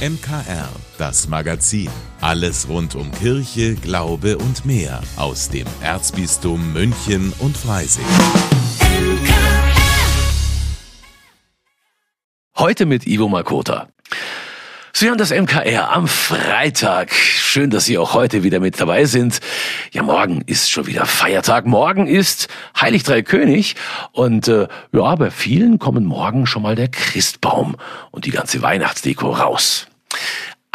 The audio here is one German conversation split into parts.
MKR, das Magazin. Alles rund um Kirche, Glaube und mehr aus dem Erzbistum München und Freising. Heute mit Ivo Makota. Sie hören das MKR am Freitag. Schön, dass Sie auch heute wieder mit dabei sind. Ja, morgen ist schon wieder Feiertag. Morgen ist Heilig Drei König. Und äh, ja, bei vielen kommen morgen schon mal der Christbaum und die ganze Weihnachtsdeko raus.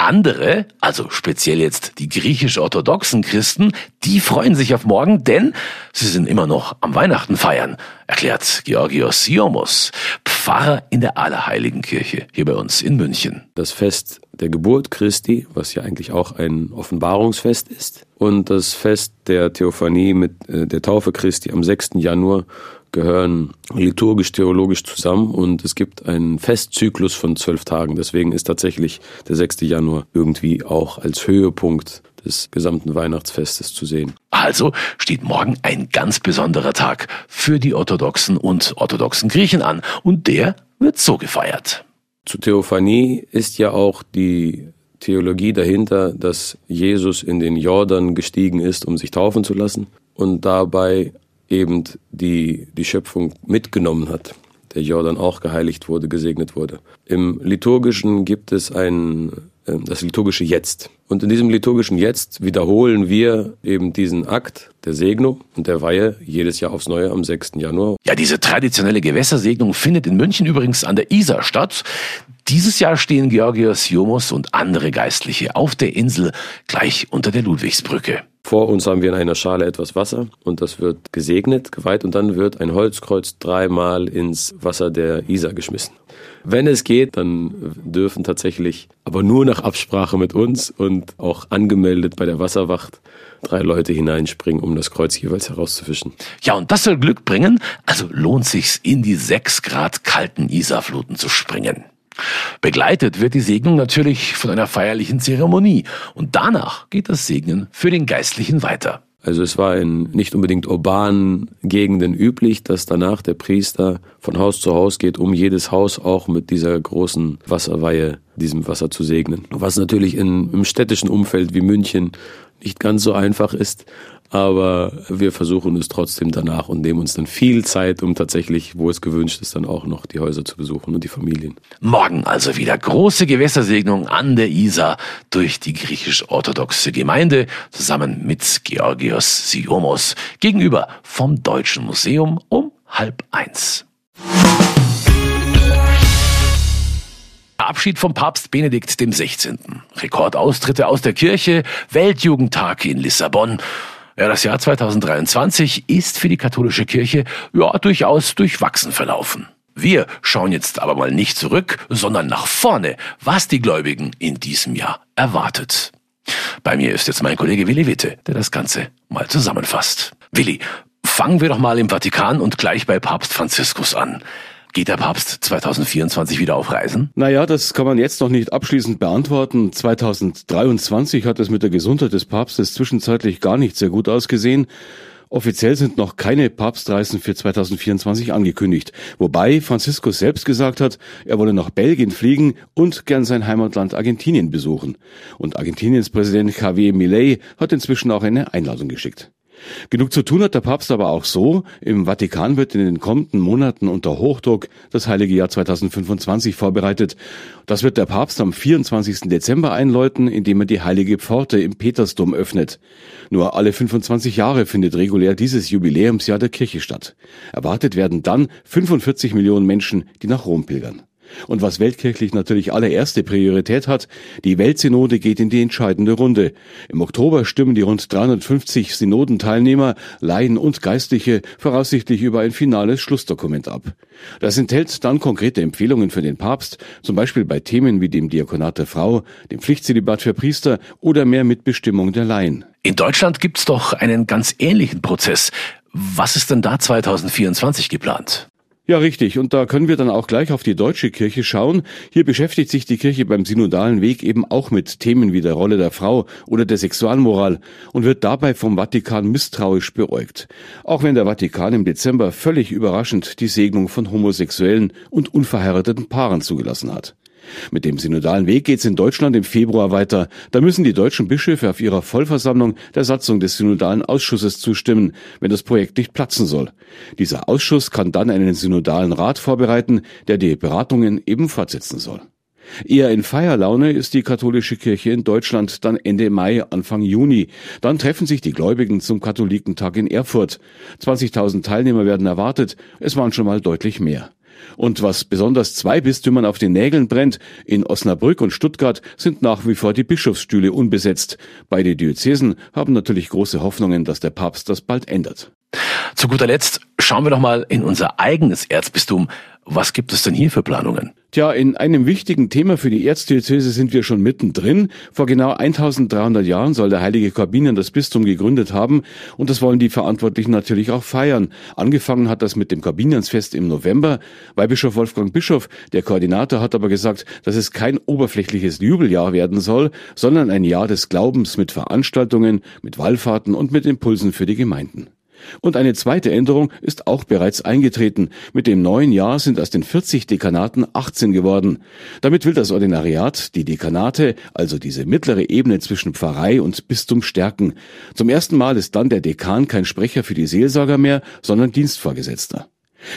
Andere, also speziell jetzt die griechisch-orthodoxen Christen, die freuen sich auf morgen, denn sie sind immer noch am Weihnachten feiern, erklärt Georgios Siomos, Pfarrer in der Allerheiligen Kirche hier bei uns in München. Das Fest der Geburt Christi, was ja eigentlich auch ein Offenbarungsfest ist, und das Fest der Theophanie mit äh, der Taufe Christi am 6. Januar gehören liturgisch-theologisch zusammen und es gibt einen Festzyklus von zwölf Tagen. Deswegen ist tatsächlich der 6. Januar irgendwie auch als Höhepunkt des gesamten Weihnachtsfestes zu sehen. Also steht morgen ein ganz besonderer Tag für die orthodoxen und orthodoxen Griechen an und der wird so gefeiert. Zu Theophanie ist ja auch die Theologie dahinter, dass Jesus in den Jordan gestiegen ist, um sich taufen zu lassen und dabei eben die, die Schöpfung mitgenommen hat. Der Jordan auch geheiligt wurde, gesegnet wurde. Im Liturgischen gibt es ein, äh, das liturgische Jetzt. Und in diesem liturgischen Jetzt wiederholen wir eben diesen Akt der Segnung und der Weihe jedes Jahr aufs Neue am 6. Januar. Ja, diese traditionelle Gewässersegnung findet in München übrigens an der Isar statt. Dieses Jahr stehen Georgios Jomos und andere Geistliche auf der Insel gleich unter der Ludwigsbrücke. Vor uns haben wir in einer Schale etwas Wasser und das wird gesegnet, geweiht und dann wird ein Holzkreuz dreimal ins Wasser der Isar geschmissen. Wenn es geht, dann dürfen tatsächlich, aber nur nach Absprache mit uns und auch angemeldet bei der Wasserwacht, drei Leute hineinspringen, um das Kreuz jeweils herauszufischen. Ja, und das soll Glück bringen, also lohnt sich's in die sechs Grad kalten Isarfluten zu springen. Begleitet wird die Segnung natürlich von einer feierlichen Zeremonie und danach geht das Segnen für den Geistlichen weiter. Also es war in nicht unbedingt urbanen Gegenden üblich, dass danach der Priester von Haus zu Haus geht, um jedes Haus auch mit dieser großen Wasserweihe, diesem Wasser zu segnen. Was natürlich in, im städtischen Umfeld wie München nicht ganz so einfach ist, aber wir versuchen es trotzdem danach und nehmen uns dann viel Zeit, um tatsächlich, wo es gewünscht ist, dann auch noch die Häuser zu besuchen und die Familien. Morgen also wieder große Gewässersegnung an der Isar durch die griechisch-orthodoxe Gemeinde zusammen mit Georgios Siomos gegenüber vom Deutschen Museum um halb eins. Abschied vom Papst Benedikt XVI. Rekordaustritte aus der Kirche, Weltjugendtag in Lissabon ja, das Jahr 2023 ist für die katholische Kirche ja durchaus durchwachsen verlaufen. Wir schauen jetzt aber mal nicht zurück, sondern nach vorne, was die Gläubigen in diesem Jahr erwartet. Bei mir ist jetzt mein Kollege Willi Witte, der das Ganze mal zusammenfasst. Willi, fangen wir doch mal im Vatikan und gleich bei Papst Franziskus an. Geht der Papst 2024 wieder auf Reisen? Naja, das kann man jetzt noch nicht abschließend beantworten. 2023 hat es mit der Gesundheit des Papstes zwischenzeitlich gar nicht sehr gut ausgesehen. Offiziell sind noch keine Papstreisen für 2024 angekündigt, wobei Franziskus selbst gesagt hat, er wolle nach Belgien fliegen und gern sein Heimatland Argentinien besuchen. Und Argentiniens Präsident Javier Milei hat inzwischen auch eine Einladung geschickt. Genug zu tun hat der Papst aber auch so. Im Vatikan wird in den kommenden Monaten unter Hochdruck das heilige Jahr 2025 vorbereitet. Das wird der Papst am 24. Dezember einläuten, indem er die heilige Pforte im Petersdom öffnet. Nur alle 25 Jahre findet regulär dieses Jubiläumsjahr der Kirche statt. Erwartet werden dann 45 Millionen Menschen, die nach Rom pilgern. Und was weltkirchlich natürlich allererste Priorität hat, die Weltsynode geht in die entscheidende Runde. Im Oktober stimmen die rund 350 Synodenteilnehmer, Laien und Geistliche voraussichtlich über ein finales Schlussdokument ab. Das enthält dann konkrete Empfehlungen für den Papst, zum Beispiel bei Themen wie dem Diakonat der Frau, dem Pflichtzelibat für Priester oder mehr Mitbestimmung der Laien. In Deutschland gibt's doch einen ganz ähnlichen Prozess. Was ist denn da 2024 geplant? Ja, richtig. Und da können wir dann auch gleich auf die deutsche Kirche schauen. Hier beschäftigt sich die Kirche beim synodalen Weg eben auch mit Themen wie der Rolle der Frau oder der Sexualmoral und wird dabei vom Vatikan misstrauisch beäugt. Auch wenn der Vatikan im Dezember völlig überraschend die Segnung von homosexuellen und unverheirateten Paaren zugelassen hat. Mit dem synodalen Weg geht's in Deutschland im Februar weiter. Da müssen die deutschen Bischöfe auf ihrer Vollversammlung der Satzung des synodalen Ausschusses zustimmen, wenn das Projekt nicht platzen soll. Dieser Ausschuss kann dann einen synodalen Rat vorbereiten, der die Beratungen eben fortsetzen soll. Eher in Feierlaune ist die katholische Kirche in Deutschland dann Ende Mai, Anfang Juni. Dann treffen sich die Gläubigen zum Katholikentag in Erfurt. 20.000 Teilnehmer werden erwartet. Es waren schon mal deutlich mehr. Und was besonders zwei Bistümern auf den Nägeln brennt, in Osnabrück und Stuttgart sind nach wie vor die Bischofsstühle unbesetzt. Beide Diözesen haben natürlich große Hoffnungen, dass der Papst das bald ändert. Zu guter Letzt schauen wir doch mal in unser eigenes Erzbistum. Was gibt es denn hier für Planungen? Tja, in einem wichtigen Thema für die Erzdiözese sind wir schon mittendrin. Vor genau 1300 Jahren soll der heilige Korbinian das Bistum gegründet haben und das wollen die Verantwortlichen natürlich auch feiern. Angefangen hat das mit dem Korbiniansfest im November. Bei Bischof Wolfgang Bischof, der Koordinator, hat aber gesagt, dass es kein oberflächliches Jubeljahr werden soll, sondern ein Jahr des Glaubens mit Veranstaltungen, mit Wallfahrten und mit Impulsen für die Gemeinden. Und eine zweite Änderung ist auch bereits eingetreten. Mit dem neuen Jahr sind aus den 40 Dekanaten 18 geworden. Damit will das Ordinariat die Dekanate, also diese mittlere Ebene zwischen Pfarrei und Bistum stärken. Zum ersten Mal ist dann der Dekan kein Sprecher für die Seelsorger mehr, sondern Dienstvorgesetzter.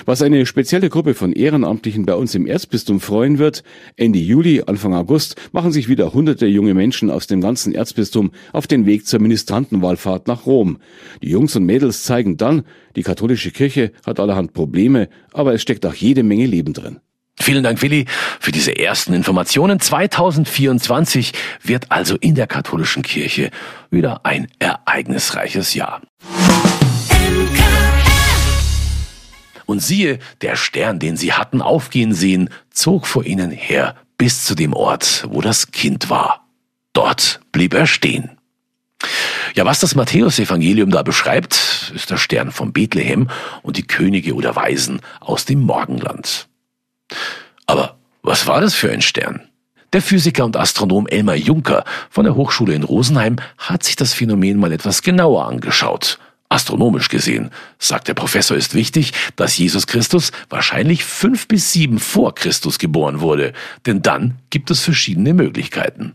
Was eine spezielle Gruppe von Ehrenamtlichen bei uns im Erzbistum freuen wird, Ende Juli, Anfang August machen sich wieder hunderte junge Menschen aus dem ganzen Erzbistum auf den Weg zur Ministrantenwahlfahrt nach Rom. Die Jungs und Mädels zeigen dann, die katholische Kirche hat allerhand Probleme, aber es steckt auch jede Menge Leben drin. Vielen Dank, Willi, für diese ersten Informationen. 2024 wird also in der katholischen Kirche wieder ein ereignisreiches Jahr. Und siehe, der Stern, den sie hatten aufgehen sehen, zog vor ihnen her bis zu dem Ort, wo das Kind war. Dort blieb er stehen. Ja, was das Matthäusevangelium da beschreibt, ist der Stern von Bethlehem und die Könige oder Weisen aus dem Morgenland. Aber was war das für ein Stern? Der Physiker und Astronom Elmar Juncker von der Hochschule in Rosenheim hat sich das Phänomen mal etwas genauer angeschaut Astronomisch gesehen, sagt der Professor, ist wichtig, dass Jesus Christus wahrscheinlich fünf bis sieben vor Christus geboren wurde, denn dann gibt es verschiedene Möglichkeiten.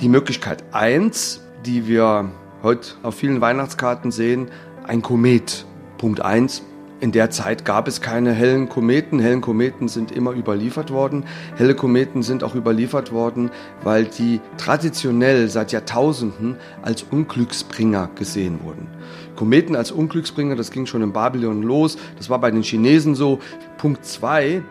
Die Möglichkeit eins, die wir heute auf vielen Weihnachtskarten sehen, ein Komet. Punkt eins, in der Zeit gab es keine hellen Kometen. Hellen Kometen sind immer überliefert worden. Helle Kometen sind auch überliefert worden, weil die traditionell seit Jahrtausenden als Unglücksbringer gesehen wurden. Kometen als Unglücksbringer, das ging schon in Babylon los. Das war bei den Chinesen so. Punkt zwei: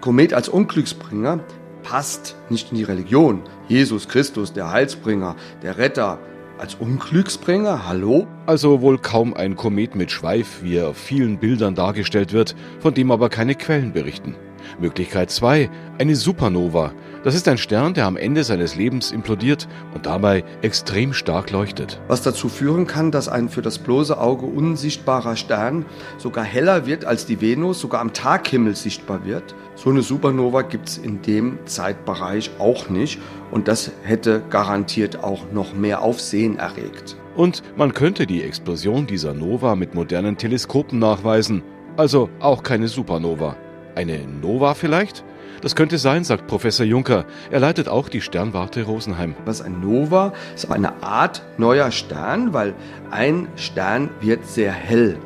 Komet als Unglücksbringer passt nicht in die Religion. Jesus Christus, der Heilsbringer, der Retter, als Unglücksbringer? Hallo? Also wohl kaum ein Komet mit Schweif, wie er auf vielen Bildern dargestellt wird, von dem aber keine Quellen berichten. Möglichkeit 2, eine Supernova. Das ist ein Stern, der am Ende seines Lebens implodiert und dabei extrem stark leuchtet. Was dazu führen kann, dass ein für das bloße Auge unsichtbarer Stern sogar heller wird als die Venus, sogar am Taghimmel sichtbar wird. So eine Supernova gibt es in dem Zeitbereich auch nicht und das hätte garantiert auch noch mehr Aufsehen erregt. Und man könnte die Explosion dieser Nova mit modernen Teleskopen nachweisen. Also auch keine Supernova. Eine Nova vielleicht? Das könnte sein, sagt Professor Juncker. Er leitet auch die Sternwarte Rosenheim. Was ein Nova ist eine Art neuer Stern, weil ein Stern wird sehr hell.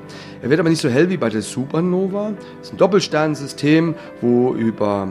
Er wird aber nicht so hell wie bei der Supernova. Es ist ein Doppelsternsystem, wo über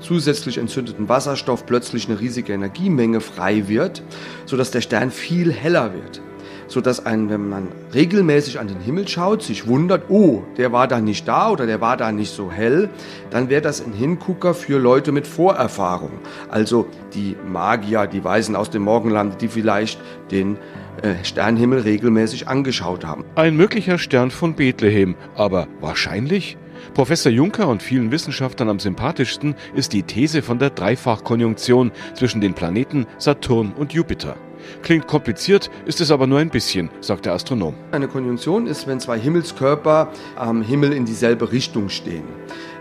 zusätzlich entzündeten Wasserstoff plötzlich eine riesige Energiemenge frei wird, sodass der Stern viel heller wird so dass ein, wenn man regelmäßig an den Himmel schaut, sich wundert, oh, der war da nicht da oder der war da nicht so hell, dann wäre das ein Hingucker für Leute mit Vorerfahrung. Also die Magier, die Weisen aus dem Morgenland, die vielleicht den äh, Sternhimmel regelmäßig angeschaut haben. Ein möglicher Stern von Bethlehem, aber wahrscheinlich? Professor Juncker und vielen Wissenschaftlern am sympathischsten ist die These von der Dreifachkonjunktion zwischen den Planeten Saturn und Jupiter. Klingt kompliziert, ist es aber nur ein bisschen, sagt der Astronom. Eine Konjunktion ist, wenn zwei Himmelskörper am Himmel in dieselbe Richtung stehen.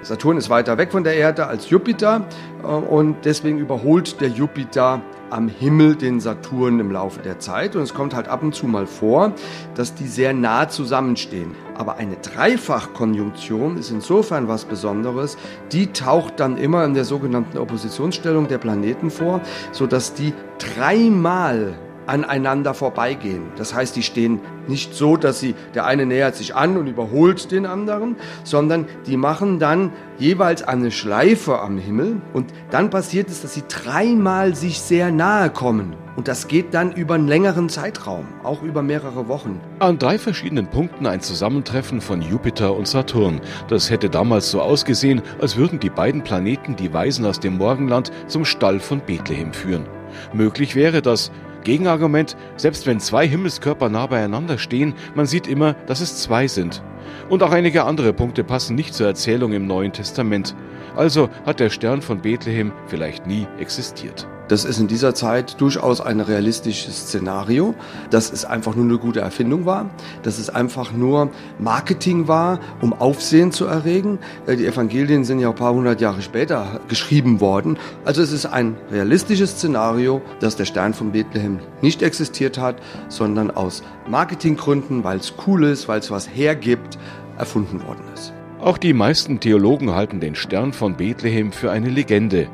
Saturn ist weiter weg von der Erde als Jupiter äh, und deswegen überholt der Jupiter am Himmel den Saturn im Laufe der Zeit. Und es kommt halt ab und zu mal vor, dass die sehr nah zusammenstehen. Aber eine Dreifachkonjunktion ist insofern was Besonderes. Die taucht dann immer in der sogenannten Oppositionsstellung der Planeten vor, sodass die dreimal aneinander vorbeigehen. Das heißt, die stehen nicht so, dass sie, der eine nähert sich an und überholt den anderen, sondern die machen dann jeweils eine Schleife am Himmel und dann passiert es, dass sie dreimal sich sehr nahe kommen. Und das geht dann über einen längeren Zeitraum, auch über mehrere Wochen. An drei verschiedenen Punkten ein Zusammentreffen von Jupiter und Saturn. Das hätte damals so ausgesehen, als würden die beiden Planeten die Weisen aus dem Morgenland zum Stall von Bethlehem führen. Möglich wäre das, Gegenargument, selbst wenn zwei Himmelskörper nah beieinander stehen, man sieht immer, dass es zwei sind. Und auch einige andere Punkte passen nicht zur Erzählung im Neuen Testament. Also hat der Stern von Bethlehem vielleicht nie existiert. Das ist in dieser Zeit durchaus ein realistisches Szenario, dass es einfach nur eine gute Erfindung war, dass es einfach nur Marketing war, um Aufsehen zu erregen. Äh, die Evangelien sind ja ein paar hundert Jahre später geschrieben worden. Also es ist ein realistisches Szenario, dass der Stern von Bethlehem nicht existiert hat, sondern aus Marketinggründen, weil es cool ist, weil es was hergibt, erfunden worden ist. Auch die meisten Theologen halten den Stern von Bethlehem für eine Legende.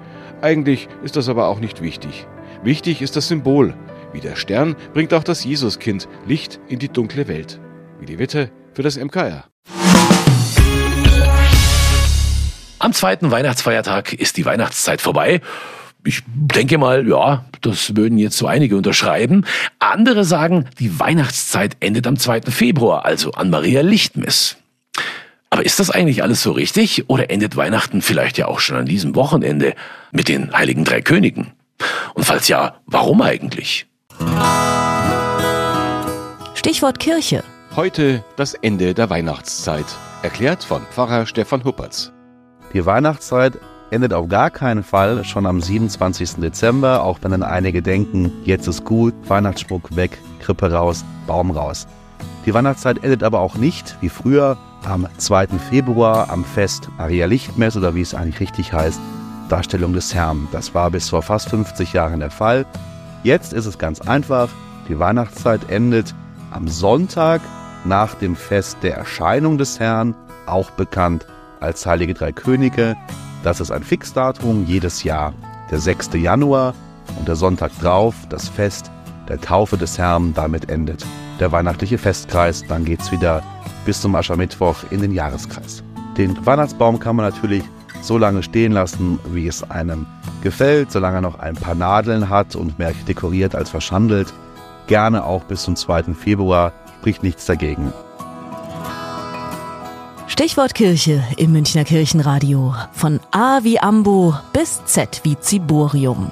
Eigentlich ist das aber auch nicht wichtig. Wichtig ist das Symbol. Wie der Stern bringt auch das Jesuskind Licht in die dunkle Welt. Wie die Witte für das MKR. Am zweiten Weihnachtsfeiertag ist die Weihnachtszeit vorbei. Ich denke mal, ja, das würden jetzt so einige unterschreiben. Andere sagen, die Weihnachtszeit endet am 2. Februar, also an Maria Lichtmess. Aber ist das eigentlich alles so richtig oder endet Weihnachten vielleicht ja auch schon an diesem Wochenende mit den heiligen drei Königen? Und falls ja, warum eigentlich? Stichwort Kirche. Heute das Ende der Weihnachtszeit. Erklärt von Pfarrer Stefan Huppertz. Die Weihnachtszeit endet auf gar keinen Fall schon am 27. Dezember, auch wenn dann einige denken, jetzt ist gut, Weihnachtsschmuck weg, Krippe raus, Baum raus. Die Weihnachtszeit endet aber auch nicht, wie früher, am 2. Februar am Fest Maria Lichtmess oder wie es eigentlich richtig heißt, Darstellung des Herrn. Das war bis vor fast 50 Jahren der Fall. Jetzt ist es ganz einfach. Die Weihnachtszeit endet am Sonntag nach dem Fest der Erscheinung des Herrn, auch bekannt als Heilige Drei Könige. Das ist ein Fixdatum jedes Jahr, der 6. Januar und der Sonntag drauf, das Fest der Taufe des Herrn, damit endet der weihnachtliche Festkreis. Dann geht es wieder bis zum Aschermittwoch in den Jahreskreis. Den Weihnachtsbaum kann man natürlich so lange stehen lassen, wie es einem gefällt, solange er noch ein paar Nadeln hat und mehr dekoriert als verschandelt. Gerne auch bis zum 2. Februar, spricht nichts dagegen. Stichwort Kirche im Münchner Kirchenradio. Von A wie Ambo bis Z wie Ziborium.